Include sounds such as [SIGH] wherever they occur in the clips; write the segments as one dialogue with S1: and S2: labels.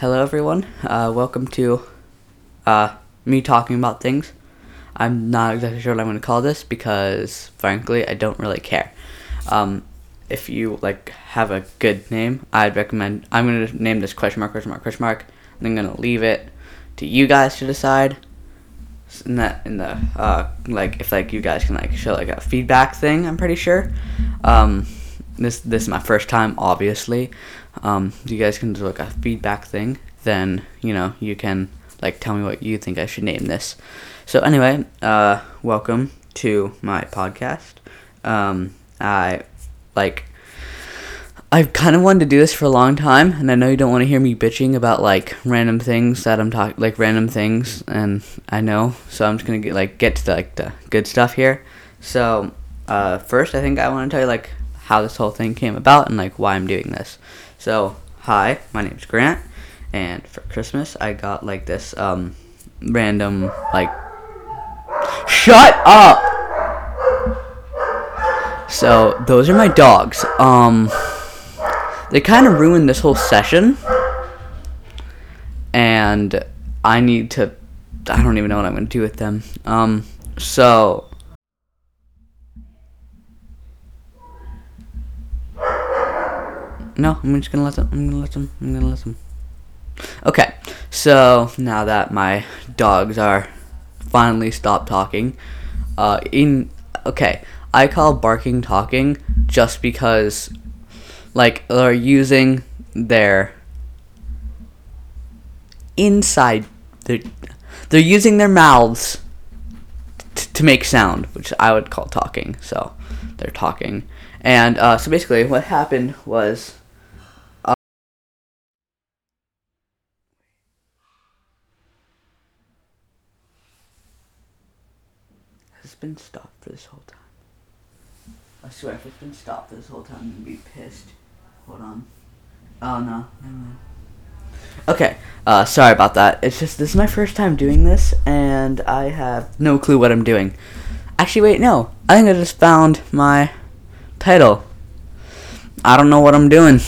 S1: hello everyone. Uh, welcome to uh, me talking about things. I'm not exactly sure what I'm going to call this because, frankly, I don't really care. Um, if you like have a good name, I'd recommend. I'm going to name this question mark, question mark, question mark. And I'm going to leave it to you guys to decide. In that, in the uh, like, if like you guys can like show like a feedback thing, I'm pretty sure. Um, this this is my first time, obviously. Um, you guys can do like a feedback thing, then you know you can like tell me what you think I should name this. So anyway, uh, welcome to my podcast. Um, I like I've kind of wanted to do this for a long time, and I know you don't want to hear me bitching about like random things that I'm talking, like random things, and I know, so I'm just gonna get like get to the, like the good stuff here. So uh, first, I think I want to tell you like how this whole thing came about and like why I'm doing this. So hi, my name's Grant, and for Christmas I got like this um, random like. Shut up. So those are my dogs. Um, they kind of ruined this whole session, and I need to. I don't even know what I'm gonna do with them. Um, so No, I'm just gonna let them. I'm gonna let them. I'm gonna let them. Okay, so now that my dogs are finally stopped talking, uh, in okay, I call barking talking just because, like, they're using their inside. They're they're using their mouths t- to make sound, which I would call talking. So they're talking, and uh, so basically, what happened was been stopped for this whole time? I swear, if it's been stopped this whole time, I'm gonna be pissed. Hold on. Oh no. Okay, uh, sorry about that. It's just this is my first time doing this, and I have no clue what I'm doing. Actually, wait, no. I think I just found my title. I don't know what I'm doing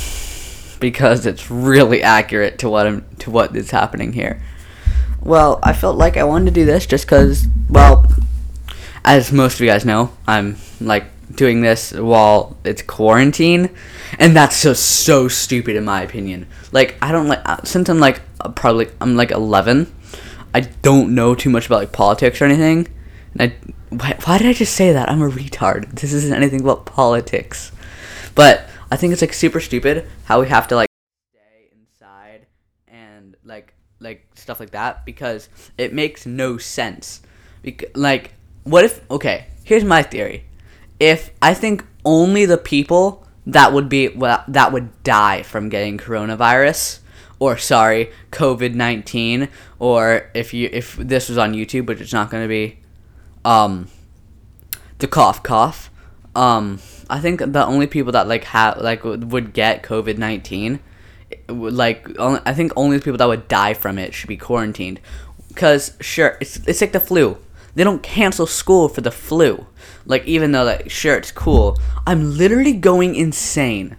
S1: because it's really accurate to what I'm to what is happening here. Well, I felt like I wanted to do this just because, well, as most of you guys know, I'm like doing this while it's quarantine, and that's just so stupid in my opinion. Like I don't like uh, since I'm like probably I'm like 11, I don't know too much about like politics or anything. And I why, why did I just say that? I'm a retard. [LAUGHS] This isn't anything about politics. But I think it's like super stupid how we have to like stay inside and like like stuff like that because it makes no sense. Bec- like what if okay here's my theory. If i think only the people that would be well, that would die from getting coronavirus or sorry covid-19 or if you if this was on youtube which it's not going to be um the cough cough um i think the only people that like have like would get covid-19 would, like only, i think only the people that would die from it should be quarantined. Because sure it's, it's like the flu they don't cancel school for the flu. Like even though like sure it's cool, I'm literally going insane.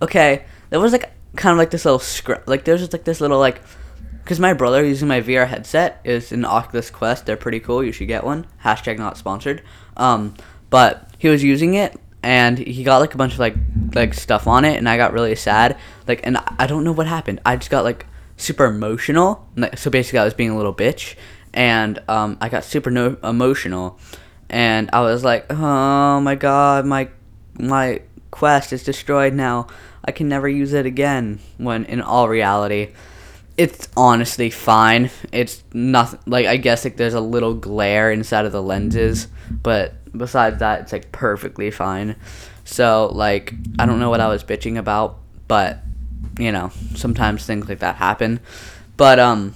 S1: Okay, there was like kind of like this little script. Like there's just like this little like, because my brother using my VR headset is an Oculus Quest. They're pretty cool. You should get one. Hashtag not sponsored. Um, but he was using it and he got like a bunch of like like stuff on it, and I got really sad. Like, and I don't know what happened. I just got like super emotional. So basically, I was being a little bitch, and um, I got super no- emotional, and I was like, "Oh my god, my my quest is destroyed now. I can never use it again." When in all reality, it's honestly fine. It's nothing. Like I guess like there's a little glare inside of the lenses, but besides that, it's like perfectly fine. So like I don't know what I was bitching about, but you know sometimes things like that happen. But um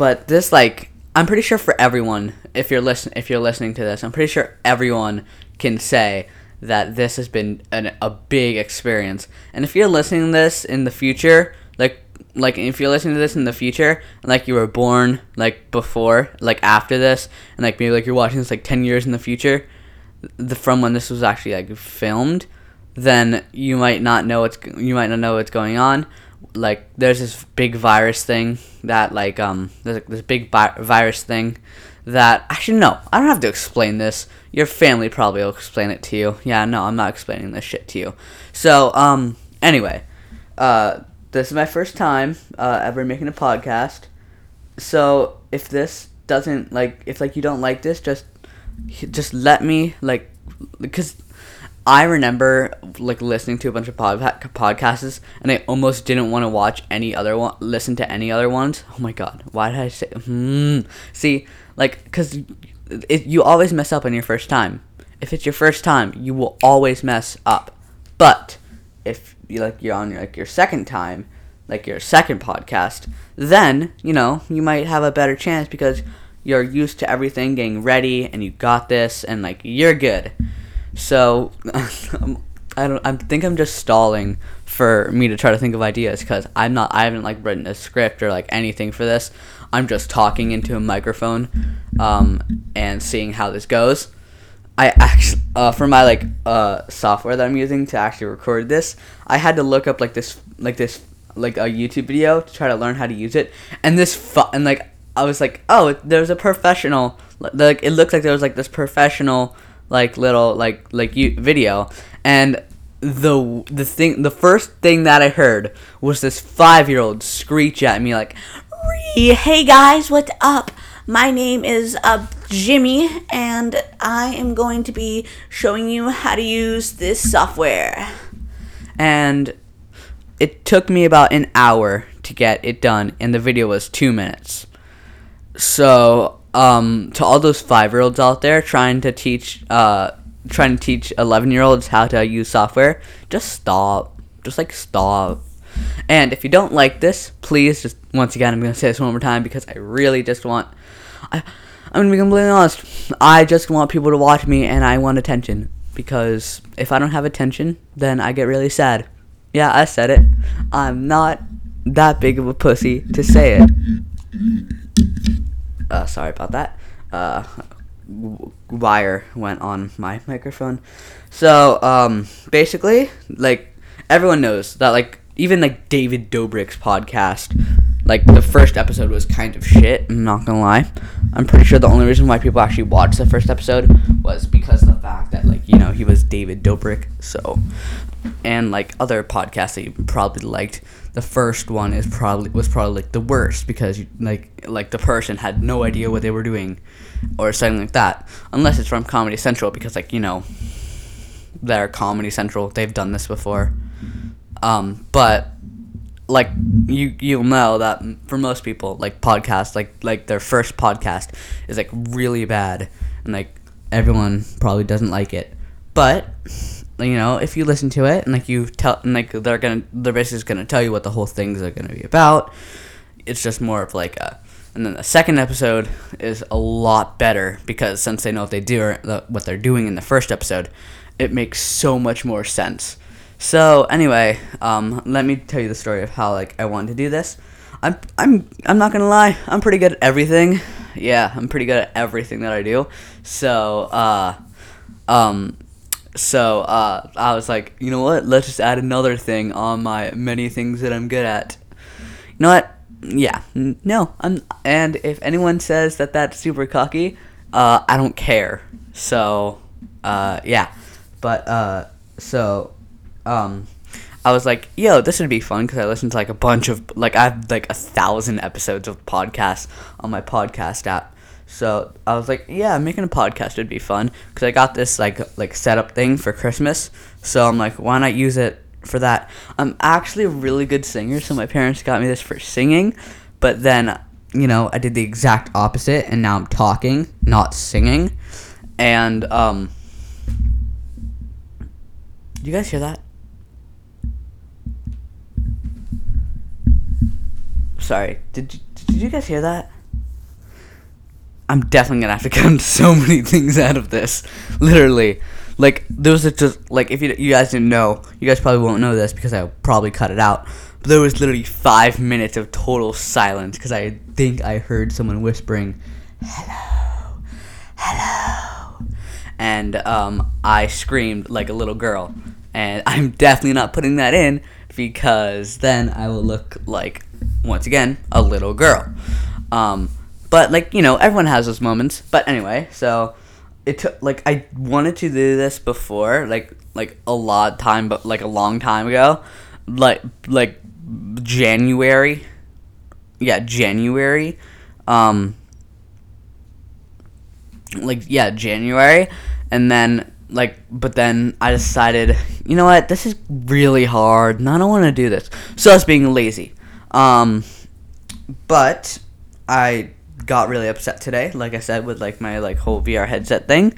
S1: but this like I'm pretty sure for everyone, if you're listen if you're listening to this, I'm pretty sure everyone can say that this has been an, a big experience. And if you're listening to this in the future, like like if you're listening to this in the future, like you were born like before, like after this, and like maybe like you're watching this like ten years in the future, the from when this was actually like filmed, then you might not know what's you might not know what's going on. Like there's this big virus thing that like um there's like this big bi- virus thing that actually no I don't have to explain this. Your family probably will explain it to you. Yeah, no, I'm not explaining this shit to you. So um anyway, uh this is my first time uh, ever making a podcast. So if this doesn't like if like you don't like this, just just let me like because I remember like listening to a bunch of pod- podcasts and I almost didn't want to watch any other one, listen to any other ones. Oh my god, why did I say? Hmm. See, like, cause it, you always mess up on your first time. If it's your first time, you will always mess up. But if you like you're on like your second time, like your second podcast, then you know you might have a better chance because you're used to everything getting ready and you got this and like you're good. So [LAUGHS] I don't. I think I'm just stalling for me to try to think of ideas because I'm not. I haven't like written a script or like anything for this. I'm just talking into a microphone, um, and seeing how this goes. I actually, uh, for my like uh software that I'm using to actually record this, I had to look up like this like this like a YouTube video to try to learn how to use it, and this fu- and like I was like, oh, there's a professional. Like it looked like there was like this professional like little like like you video, and the the thing the first thing that I heard was this five year old screech at me like,
S2: "Hey guys, what's up? My name is uh, Jimmy, and I am going to be showing you how to use this software."
S1: And it took me about an hour to get it done, and the video was two minutes. So, um, to all those five year olds out there trying to teach, uh, trying to teach eleven year olds how to use software, just stop. Just like stop. And if you don't like this, please just once again, I'm gonna say this one more time because I really just want. I, I'm gonna be completely honest. I just want people to watch me, and I want attention because if I don't have attention, then I get really sad. Yeah, I said it. I'm not that big of a pussy to say it. Uh, sorry about that. Uh, wire went on my microphone. So, um, basically, like, everyone knows that, like, even, like, David Dobrik's podcast, like, the first episode was kind of shit, I'm not gonna lie. I'm pretty sure the only reason why people actually watched the first episode was because of the fact that, like, you know, he was David Dobrik, so and like other podcasts that you probably liked the first one is probably was probably like the worst because you, like like the person had no idea what they were doing or something like that unless it's from comedy central because like you know they're comedy central. They've done this before. Um but like you you'll know that for most people like podcasts like like their first podcast is like really bad and like everyone probably doesn't like it. But you know, if you listen to it and like you tell, and like they're gonna, they're basically gonna tell you what the whole things are gonna be about. It's just more of like a, and then the second episode is a lot better because since they know what they do, what they're doing in the first episode, it makes so much more sense. So anyway, um, let me tell you the story of how like I wanted to do this. I'm I'm I'm not gonna lie, I'm pretty good at everything. Yeah, I'm pretty good at everything that I do. So uh, um, so uh, I was like, you know what? Let's just add another thing on my many things that I'm good at. You know what? Yeah, no. I'm, and if anyone says that that's super cocky, uh, I don't care. So, uh, yeah. But uh, so, um, I was like, yo, this would be fun because I listened to like a bunch of like I have like a thousand episodes of podcasts on my podcast app. So I was like, yeah, making a podcast would be fun because I got this like like setup thing for Christmas. So I'm like, why not use it for that? I'm actually a really good singer, so my parents got me this for singing. But then, you know, I did the exact opposite, and now I'm talking, not singing. And um, do you guys hear that? Sorry, did you, did you guys hear that? I'm definitely gonna have to [LAUGHS] cut so many things out of this. Literally, like there was a just like if you you guys didn't know, you guys probably won't know this because I'll probably cut it out. But there was literally five minutes of total silence because I think I heard someone whispering, "Hello, hello," and um, I screamed like a little girl. and [LAUGHS] I'm definitely not putting that in because then I will look like once again a little girl. Um, but like you know, everyone has those moments. But anyway, so it took like I wanted to do this before, like like a lot time, but like a long time ago, like like January. Yeah, January. Um, like yeah, January, and then like but then I decided, you know what, this is really hard, and I don't want to do this. So I was being lazy. Um, but I got really upset today, like I said, with like my like whole VR headset thing,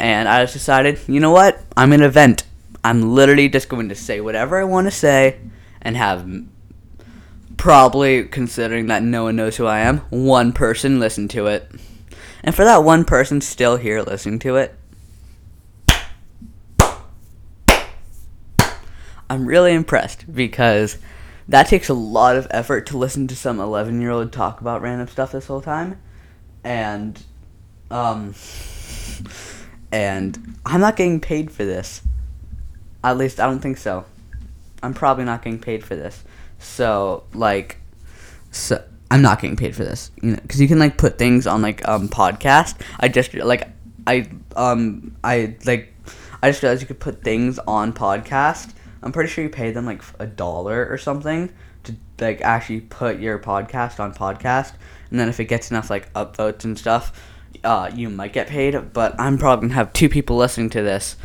S1: and I just decided, you know what, I'm an event. I'm literally just going to say whatever I want to say, and have probably considering that no one knows who I am, one person listen to it. And for that one person still here listening to it, I'm really impressed because that takes a lot of effort to listen to some 11 year old talk about random stuff this whole time. And, um, and I'm not getting paid for this. At least I don't think so. I'm probably not getting paid for this. So, like, so I'm not getting paid for this, you know, because you can like put things on like um podcast. I just like I um I like I just realized you could put things on podcast I'm pretty sure you pay them like a dollar or something to like actually put your podcast on podcast, and then if it gets enough like upvotes and stuff, uh, you might get paid. But I'm probably gonna have two people listening to this,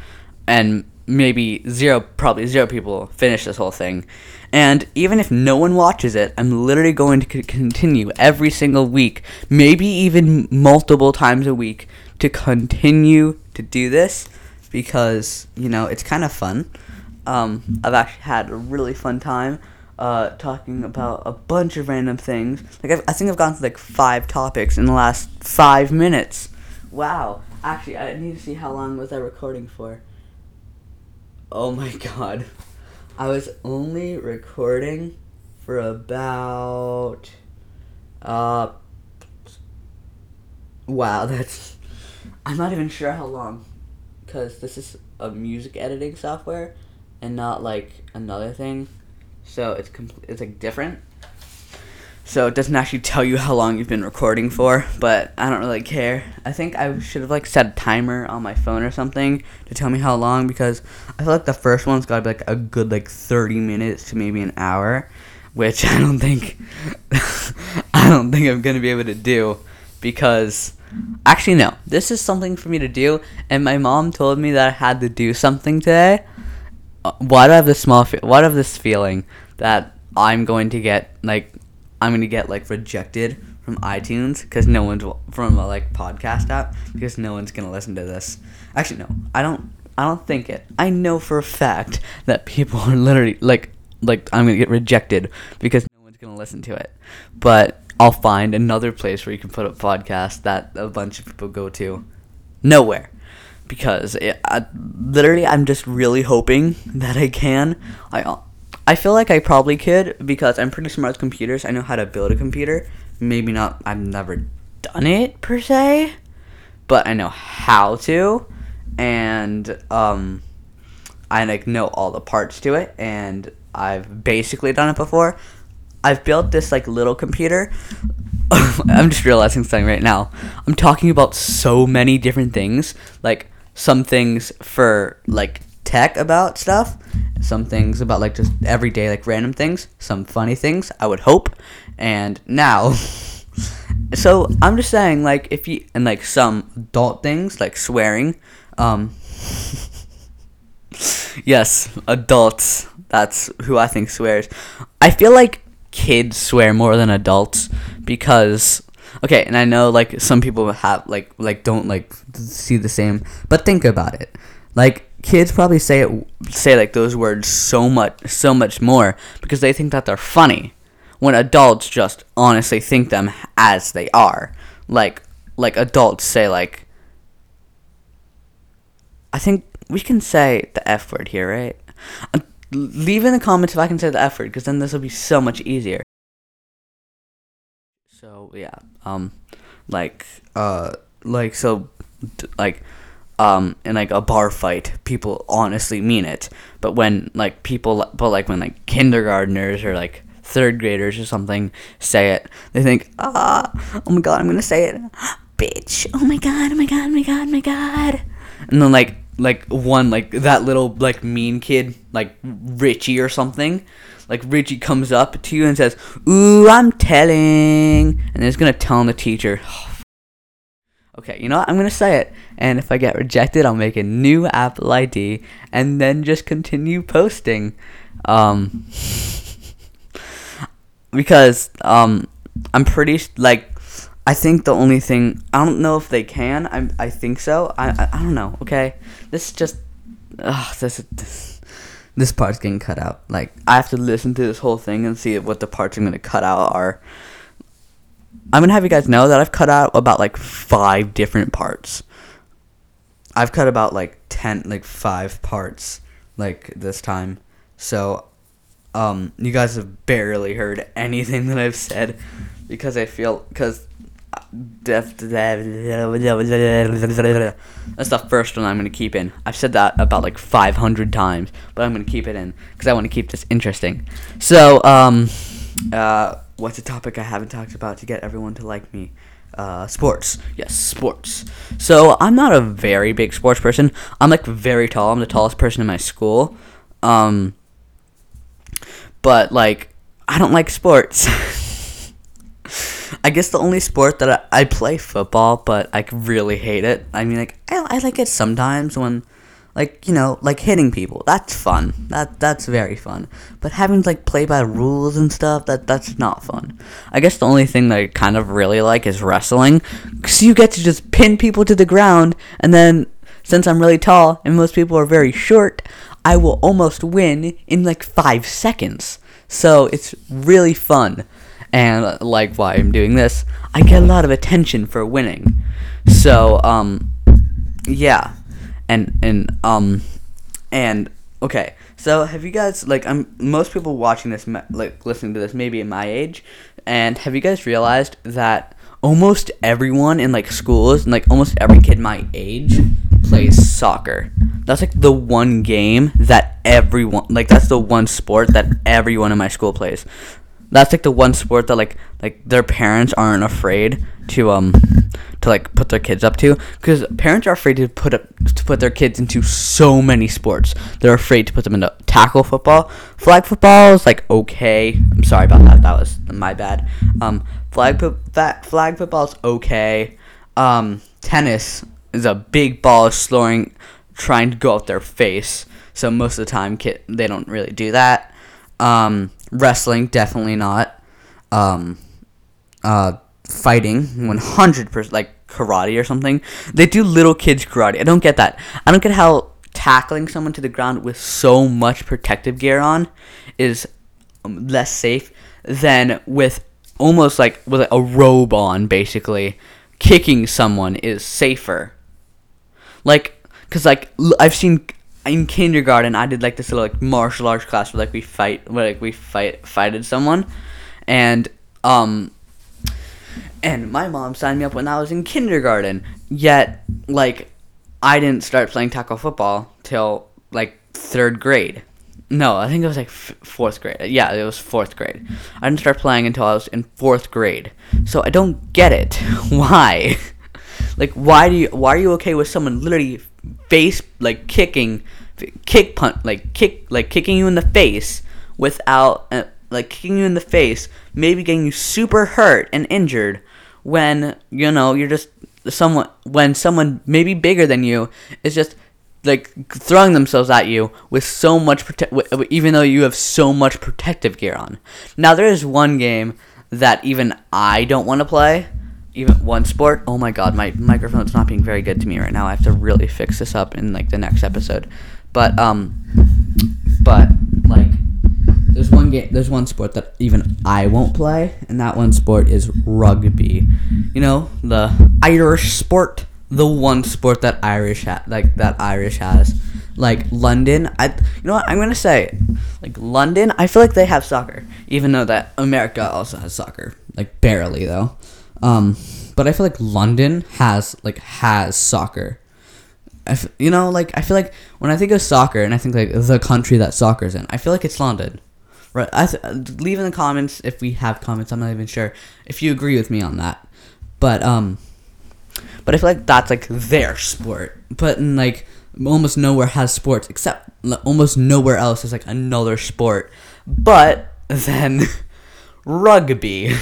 S1: and maybe zero, probably zero people finish this whole thing. And even if no one watches it, I'm literally going to continue every single week, maybe even multiple times a week, to continue to do this because you know it's kind of fun. Um, I've actually had a really fun time uh, talking about a bunch of random things. Like I've, I think I've gone through like five topics in the last five minutes. Wow. Actually, I need to see how long was I recording for. Oh my god. I was only recording for about uh Wow, that's I'm not even sure how long cuz this is a music editing software and not like another thing. So it's complete. It's like different. So it doesn't actually tell you how long you've been recording for, but I don't really care. I think I should have like set a timer on my phone or something to tell me how long because I feel like the first one's got to be like a good like 30 minutes to maybe an hour, which [LAUGHS] I don't think [LAUGHS] I don't think I'm going to be able to do because actually no. This is something for me to do and my mom told me that I had to do something today uh, why do I have this small? Fe- why do I have this feeling that I'm going to get like I'm going to get like rejected from iTunes because no one's from a like podcast app because no one's gonna listen to this. Actually, no, I don't. I don't think it. I know for a fact that people are literally like like I'm gonna get rejected because no one's gonna listen to it. But I'll find another place where you can put up podcasts that a bunch of people go to. Nowhere because it, I, literally I'm just really hoping that I can. I I feel like I probably could because I'm pretty smart with computers. I know how to build a computer. Maybe not. I've never done it per se, but I know how to, and um, I like know all the parts to it, and I've basically done it before. I've built this like little computer. [LAUGHS] I'm just realizing something right now. I'm talking about so many different things. Like some things for like tech about stuff, some things about like just everyday like random things, some funny things, I would hope. And now [LAUGHS] so I'm just saying like if you and like some adult things like swearing um [LAUGHS] yes, adults. That's who I think swears. I feel like kids swear more than adults because okay, and I know like some people have like like don't like see the same, but think about it. Like kids probably say it say like those words so much so much more because they think that they're funny when adults just honestly think them as they are. Like like adults say like I think we can say the F word here, right? Uh, leave in the comments if I can say the F word because then this will be so much easier. So yeah, um, like uh, like so, like um, in like a bar fight, people honestly mean it. But when like people, but like when like kindergartners or like third graders or something say it, they think, ah, oh my god, I'm gonna say it, [GASPS] bitch. Oh my god, oh my god, oh my god, oh my god. And then like like one like that little like mean kid like Richie or something. Like Richie comes up to you and says, "Ooh, I'm telling," and he's gonna tell the teacher. Okay, you know what? I'm gonna say it, and if I get rejected, I'll make a new Apple ID and then just continue posting. Um, [LAUGHS] because um, I'm pretty like I think the only thing I don't know if they can. I I think so. I I, I don't know. Okay, this is just ugh, this this this part's getting cut out. Like I have to listen to this whole thing and see what the parts I'm gonna cut out are. I'm gonna have you guys know that I've cut out about like five different parts. I've cut about like ten, like five parts, like this time. So, um, you guys have barely heard anything that I've said because I feel because that's the first one I'm gonna keep in. I've said that about like 500 times, but I'm gonna keep it in because I want to keep this interesting. So, um, uh, what's a topic I haven't talked about to get everyone to like me? Uh, sports. Yes, sports. So I'm not a very big sports person. I'm like very tall. I'm the tallest person in my school. Um, but like I don't like sports. [LAUGHS] I guess the only sport that I, I play football, but I really hate it. I mean, like I, I like it sometimes when, like you know, like hitting people. That's fun. That that's very fun. But having to like play by rules and stuff, that that's not fun. I guess the only thing that I kind of really like is wrestling, because you get to just pin people to the ground, and then since I'm really tall and most people are very short, I will almost win in like five seconds. So it's really fun and like why I'm doing this, I get a lot of attention for winning. So um, yeah, and and um, and okay. So have you guys like I'm most people watching this like listening to this maybe in my age, and have you guys realized that almost everyone in like schools and like almost every kid my age plays soccer. That's like the one game that everyone like that's the one sport that everyone in my school plays that's like the one sport that like like their parents aren't afraid to um to like put their kids up to. Because parents are afraid to put up to put their kids into so many sports. They're afraid to put them into tackle football. Flag football is like okay. I'm sorry about that. That was my bad. Um flag flag football is okay. Um tennis is a big ball slowing trying to go out their face. So most of the time kid they don't really do that um Wrestling, definitely not. Um, uh, fighting, 100%, like karate or something. They do little kids karate. I don't get that. I don't get how tackling someone to the ground with so much protective gear on is um, less safe than with almost like with a robe on, basically. Kicking someone is safer. Like, cause like I've seen in kindergarten I did like this little like martial arts class where like we fight where like we fight fighted someone. And um and my mom signed me up when I was in kindergarten. Yet like I didn't start playing tackle football till like third grade. No I think it was like f- fourth grade. Yeah it was fourth grade. I didn't start playing until I was in fourth grade. So I don't get it. [LAUGHS] Why? [LAUGHS] Like why do you why are you okay with someone literally face like kicking kick punt like kick like kicking you in the face without uh, like kicking you in the face maybe getting you super hurt and injured when you know you're just someone when someone maybe bigger than you is just like throwing themselves at you with so much prote- even though you have so much protective gear on. Now there is one game that even I don't want to play even one sport. Oh my god, my microphone's not being very good to me right now. I have to really fix this up in like the next episode. But um, but like, there's one game, there's one sport that even I won't play, and that one sport is rugby. You know, the Irish sport, the one sport that Irish ha- like that Irish has. Like London, I you know what I'm gonna say, like London, I feel like they have soccer, even though that America also has soccer, like barely though. Um, but I feel like London has like has soccer. F- you know, like I feel like when I think of soccer and I think like the country that soccer's in, I feel like it's London. Right? I th- leave in the comments if we have comments. I'm not even sure if you agree with me on that. But um, but I feel like that's like their sport. But in like almost nowhere has sports except like, almost nowhere else is like another sport. But then [LAUGHS] rugby.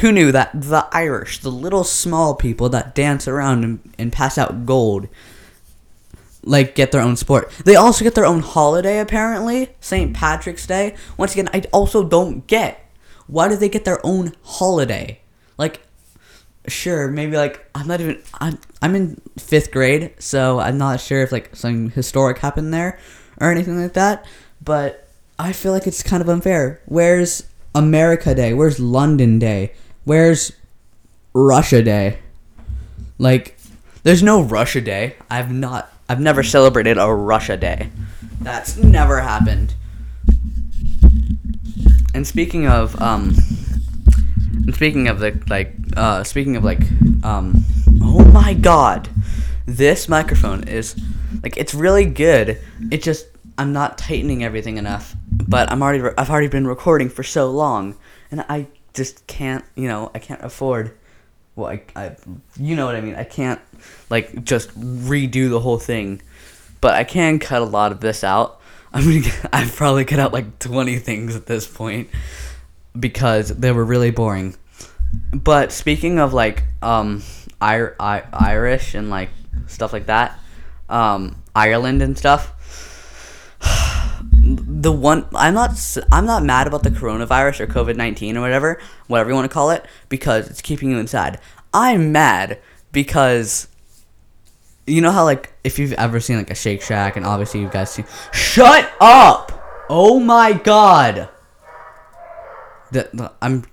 S1: Who knew that the Irish, the little small people that dance around and, and pass out gold, like get their own sport. They also get their own holiday apparently, St. Patrick's Day. Once again, I also don't get why do they get their own holiday? Like sure, maybe like I'm not even I'm I'm in 5th grade, so I'm not sure if like something historic happened there or anything like that, but I feel like it's kind of unfair. Where's America Day? Where's London Day? Where's Russia Day? Like, there's no Russia Day. I've not. I've never celebrated a Russia Day. That's never happened. And speaking of um, and speaking of the like, uh, speaking of like, um, oh my God, this microphone is like it's really good. It just I'm not tightening everything enough, but I'm already I've already been recording for so long, and I just can't you know I can't afford. Well, I, I you know what I mean. I can't like just redo the whole thing, but I can cut a lot of this out. [LAUGHS] Gonna get, I've probably cut out like 20 things at this point because they were really boring. But speaking of like um I, I, Irish and like stuff like that, um Ireland and stuff. The one I'm not I'm not mad about the coronavirus or COVID nineteen or whatever whatever you want to call it because it's keeping you inside. I'm mad because you know how like if you've ever seen like a Shake Shack and obviously you guys see Shut up! Oh my god. The, the, I'm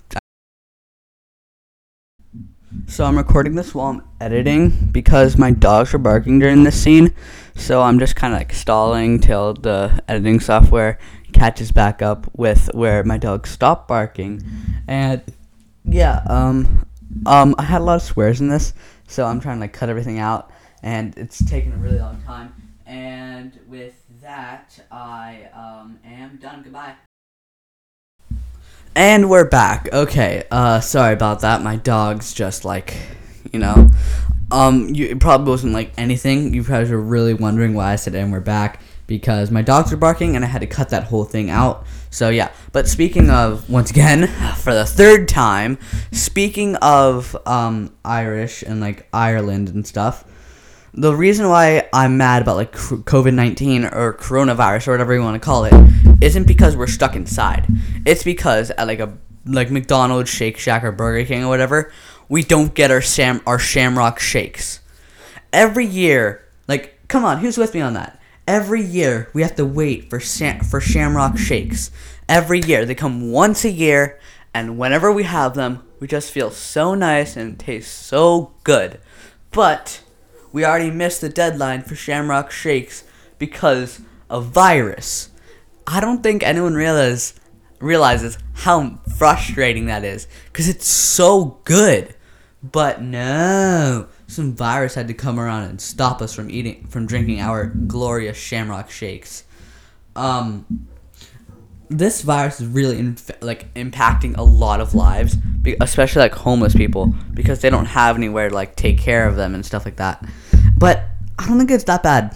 S1: so I'm recording this while I'm editing because my dogs are barking during this scene. So I'm just kind of like stalling till the editing software catches back up with where my dogs stop barking. And yeah, um um I had a lot of swears in this, so I'm trying to like cut everything out and it's taken a really long time. And with that, I um am done. Goodbye. And we're back. Okay. Uh, sorry about that. My dog's just like, you know, um, you it probably wasn't like anything. You guys were really wondering why I said "and we're back" because my dogs were barking and I had to cut that whole thing out. So yeah. But speaking of, once again, [LAUGHS] for the third time, speaking of um Irish and like Ireland and stuff. The reason why I'm mad about like COVID 19 or coronavirus or whatever you want to call it isn't because we're stuck inside. It's because at like a like McDonald's, Shake Shack, or Burger King or whatever, we don't get our sam our Shamrock shakes. Every year, like, come on, who's with me on that? Every year we have to wait for Sam- for Shamrock shakes. Every year they come once a year, and whenever we have them, we just feel so nice and taste so good. But we already missed the deadline for Shamrock Shakes because of virus. I don't think anyone realize, realizes how frustrating that is because it's so good. But no, some virus had to come around and stop us from eating, from drinking our glorious Shamrock Shakes. Um, this virus is really inf- like impacting a lot of lives, especially like homeless people because they don't have anywhere to like take care of them and stuff like that. But I don't think it's that bad.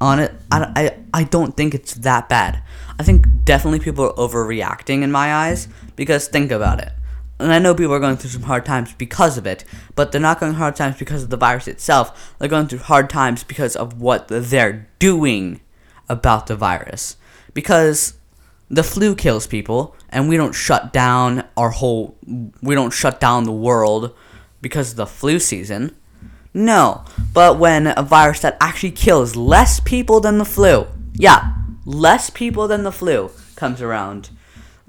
S1: On it, I, I, I don't think it's that bad. I think definitely people are overreacting in my eyes because think about it. And I know people are going through some hard times because of it, but they're not going hard times because of the virus itself. They're going through hard times because of what they're doing about the virus. Because the flu kills people and we don't shut down our whole we don't shut down the world because of the flu season no but when a virus that actually kills less people than the flu yeah less people than the flu comes around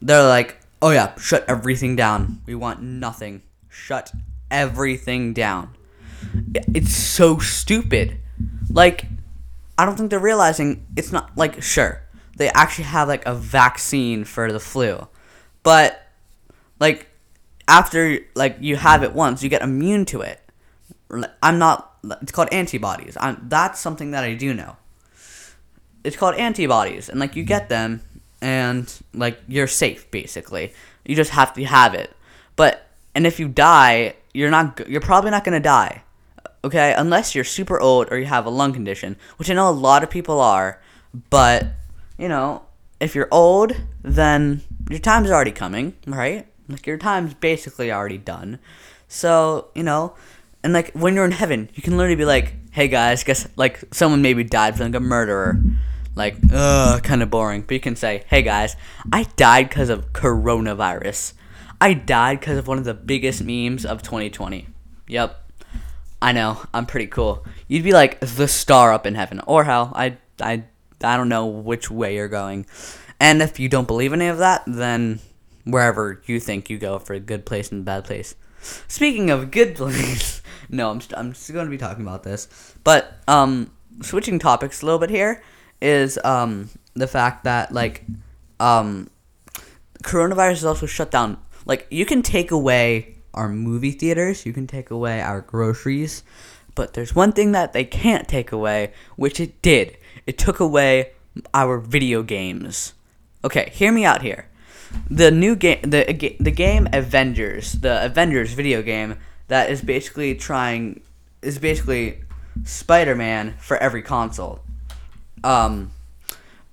S1: they're like oh yeah shut everything down. We want nothing. Shut everything down. It's so stupid. Like I don't think they're realizing it's not like sure they actually have like a vaccine for the flu, but like after like you have it once, you get immune to it. I'm not it's called antibodies. I'm, that's something that I do know. It's called antibodies, and like you get them, and like you're safe basically. You just have to have it. But and if you die, you're not. You're probably not gonna die. Okay, unless you're super old or you have a lung condition, which I know a lot of people are. But you know, if you're old, then your time's already coming, right? Like your time's basically already done. So you know, and like when you're in heaven, you can literally be like, "Hey guys, guess like someone maybe died from like a murderer." Like, ugh, kind of boring. But you can say, "Hey guys, I died because of coronavirus. I died because of one of the biggest memes of 2020." Yep. I know. I'm pretty cool. You'd be like the star up in heaven or hell. I I I don't know which way you're going. And if you don't believe any of that, then wherever you think you go for a good place and bad place. Speaking of good [LAUGHS] place, no, I'm st- I'm still going to be talking about this, but um, switching topics a little bit here is um the fact that like um coronavirus is also shut down. Like you can take away our movie theaters, you can take away our groceries, but there's one thing that they can't take away, which it did. It took away our video games. Okay, hear me out here the new game the the game Avengers, the Avengers video game that is basically trying is basically Spider-Man for every console. Um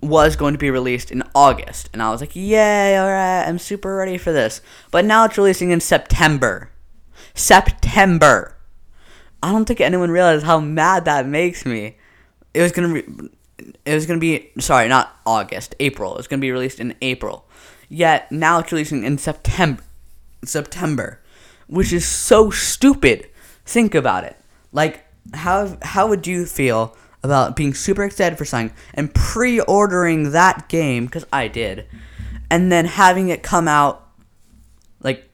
S1: was going to be released in August and I was like, "Yay, all right, I'm super ready for this." But now it's releasing in September. September. I don't think anyone realized how mad that makes me. It was to re- it was going to be sorry, not August, April. It was going to be released in April. Yet now it's releasing in September. September, which is so stupid. Think about it. Like how how would you feel about being super excited for something and pre-ordering that game because I did, and then having it come out like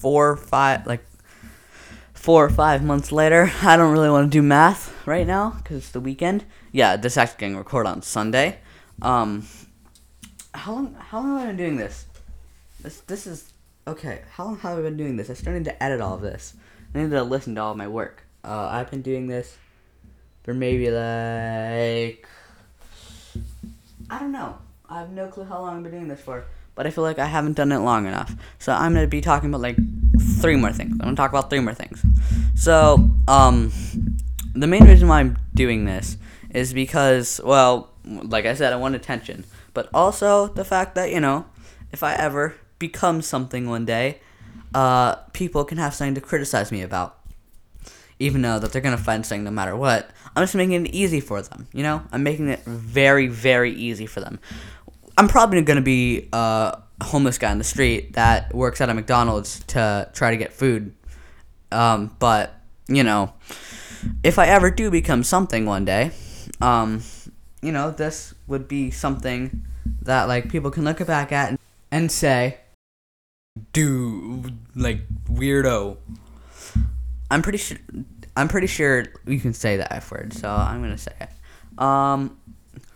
S1: four five like four or five months later. [LAUGHS] I don't really want to do math right now because it's the weekend. Yeah, this actually getting recorded on Sunday. Um, how long? How long have I been doing this? This this is okay. How long have I been doing this? I need to edit all of this. I need to listen to all my work. Uh, I've been doing this for maybe like I don't know. I have no clue how long I've been doing this for but I feel like I haven't done it long enough. So I'm gonna be talking about like three more things. I'm gonna talk about three more things. So, um, the main reason why I'm doing this is because, well, like I said, I want attention, but also the fact that you know, if I ever become something one day, uh, people can have something to criticize me about. Even though that they're gonna find something no matter what, I'm just making it easy for them. You know, I'm making it very, very easy for them. I'm probably gonna be a homeless guy on the street that works at a McDonald's to try to get food. Um, but you know, if I ever do become something one day, um, you know, this would be something that like people can look back at and, and say, "Dude, like weirdo." I'm pretty sure. I'm pretty sure you can say the f word, so I'm gonna say it. Um,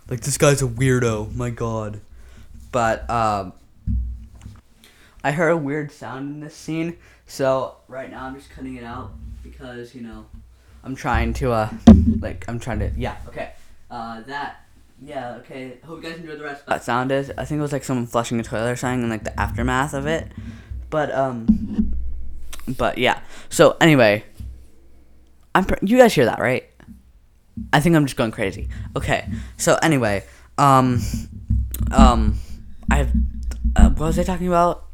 S1: like this guy's a weirdo. My God. But um, I heard a weird sound in this scene, so right now I'm just cutting it out because you know I'm trying to uh like I'm trying to yeah okay uh that yeah okay hope you guys enjoyed the rest. That sound is I think it was like someone flushing a toilet or something and like the aftermath of it, but um but yeah so anyway I'm pr- you guys hear that right? I think I'm just going crazy. Okay. So anyway, um, um, I have. Uh, what was I talking about?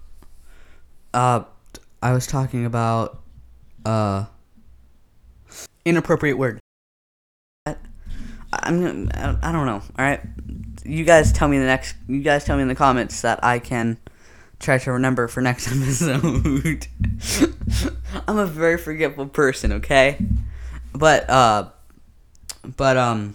S1: Uh, I was talking about uh inappropriate word. I'm. I don't know. All right. You guys tell me the next. You guys tell me in the comments that I can try to remember for next [LAUGHS] episode. [LAUGHS] I'm a very forgetful person. Okay. But uh but um,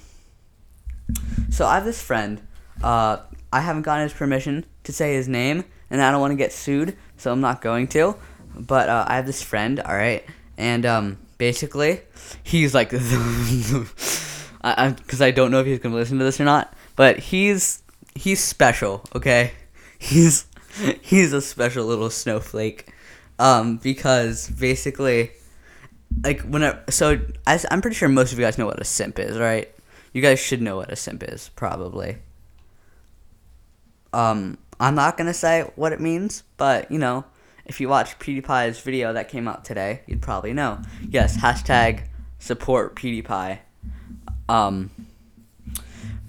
S1: so I have this friend. Uh, I haven't gotten his permission to say his name, and I don't want to get sued, so I'm not going to. But uh, I have this friend, all right, and um, basically, he's like, because [LAUGHS] I, I don't know if he's gonna listen to this or not, but he's he's special, okay? [LAUGHS] He's he's a special little snowflake. Um, because basically, like whenever, so I, I'm pretty sure most of you guys know what a simp is, right? You guys should know what a simp is, probably. Um, I'm not gonna say what it means, but you know, if you watch PewDiePie's video that came out today, you'd probably know. Yes, hashtag support PewDiePie. Um,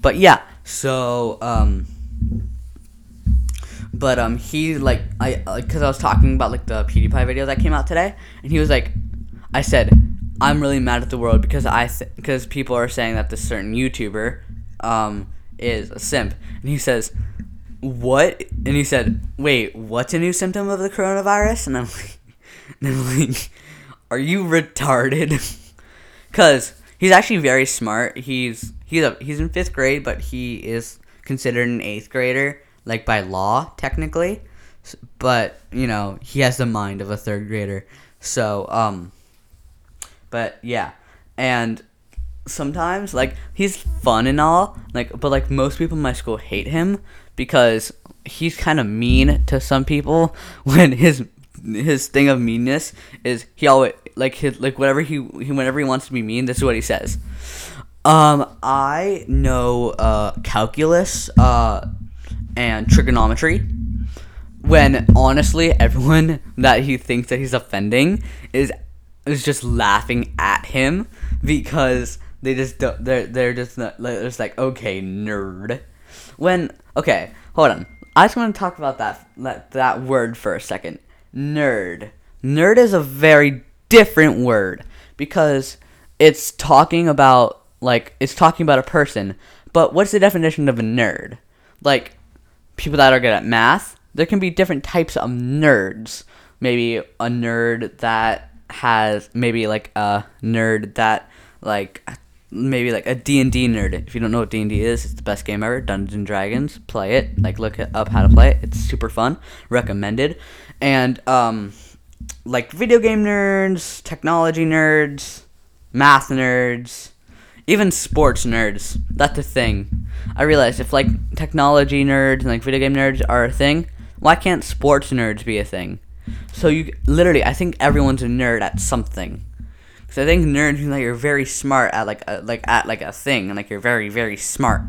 S1: but yeah, so um, but um, he like I because I was talking about like the PewDiePie video that came out today, and he was like, I said, I'm really mad at the world because I because th- people are saying that this certain YouTuber um is a simp, and he says, what? And he said, wait, what's a new symptom of the coronavirus? And I'm [LAUGHS] like, and I'm like are you retarded? [LAUGHS] Cause he's actually very smart. He's he's a he's in fifth grade, but he is considered an eighth grader, like by law technically. But you know he has the mind of a third grader. So um, but yeah, and sometimes like he's fun and all, like but like most people in my school hate him because he's kind of mean to some people [LAUGHS] when his his thing of meanness is he always like his like whatever he, he whenever he wants to be mean this is what he says. Um i know uh calculus uh and trigonometry when honestly [LAUGHS] everyone that he thinks that he's offending is is just laughing at him because they just they're they're just not, they're just like okay nerd when okay hold on i just want to talk about that that, that word for a second nerd. Nerd is a very different word because it's talking about like it's talking about a person. But what's the definition of a nerd? Like people that are good at math, there can be different types of nerds. Maybe a nerd that has maybe like a nerd that like maybe like a D&D nerd. If you don't know what D&D is, it's the best game ever. Dungeons Dragons. Play it. Like look up how to play it. It's super fun. Recommended. And um like video game nerds, technology nerds, math nerds, even sports nerds. That's a thing. I realized if like technology nerds and like video game nerds are a thing, why can't sports nerds be a thing? So you literally, I think everyone's a nerd at something. Because I think nerds mean like you're very smart at like a, like at like a thing, and like you're very very smart.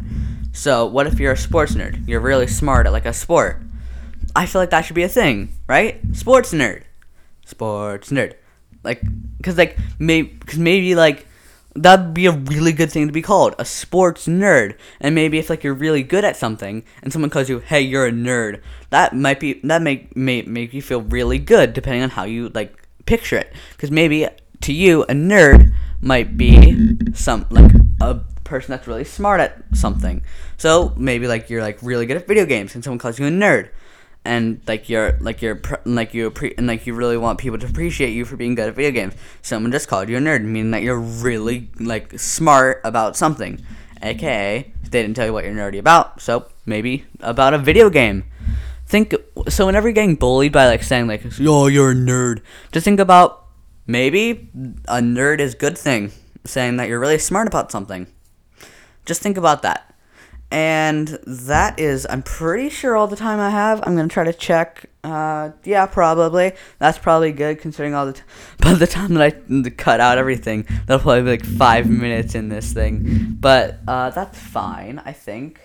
S1: So what if you're a sports nerd? You're really smart at like a sport. I feel like that should be a thing, right? Sports nerd, sports nerd, like because like maybe because maybe like that'd be a really good thing to be called a sports nerd and maybe if like you're really good at something and someone calls you hey you're a nerd that might be that make may make you feel really good depending on how you like picture it because maybe to you, a nerd might be some like a person that's really smart at something. So maybe like you're like really good at video games, and someone calls you a nerd, and like you're like you're like you and like you really want people to appreciate you for being good at video games. Someone just called you a nerd, meaning that you're really like smart about something, aka they didn't tell you what you're nerdy about, so maybe about a video game. Think so. Whenever you're getting bullied by like saying like, "Yo, you're a nerd," just think about Maybe a nerd is good thing, saying that you're really smart about something. Just think about that. And that is, I'm pretty sure all the time I have. I'm gonna try to check. Uh, yeah, probably. That's probably good considering all the. T- [LAUGHS] by the time that I cut out everything, that'll probably be like five minutes in this thing. But uh, that's fine, I think.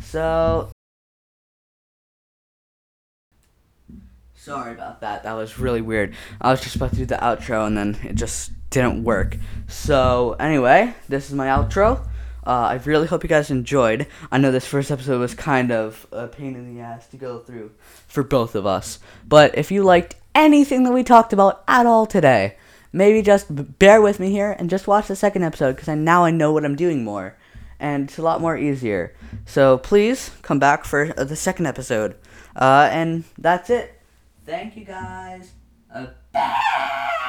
S1: So Sorry about that. That was really weird. I was just about to do the outro and then it just didn't work. So, anyway, this is my outro. Uh, I really hope you guys enjoyed. I know this first episode was kind of a pain in the ass to go through for both of us. But if you liked anything that we talked about at all today, maybe just bear with me here and just watch the second episode because I, now I know what I'm doing more. And it's a lot more easier. So please come back for the second episode. Uh, and that's it. Thank you guys. Uh,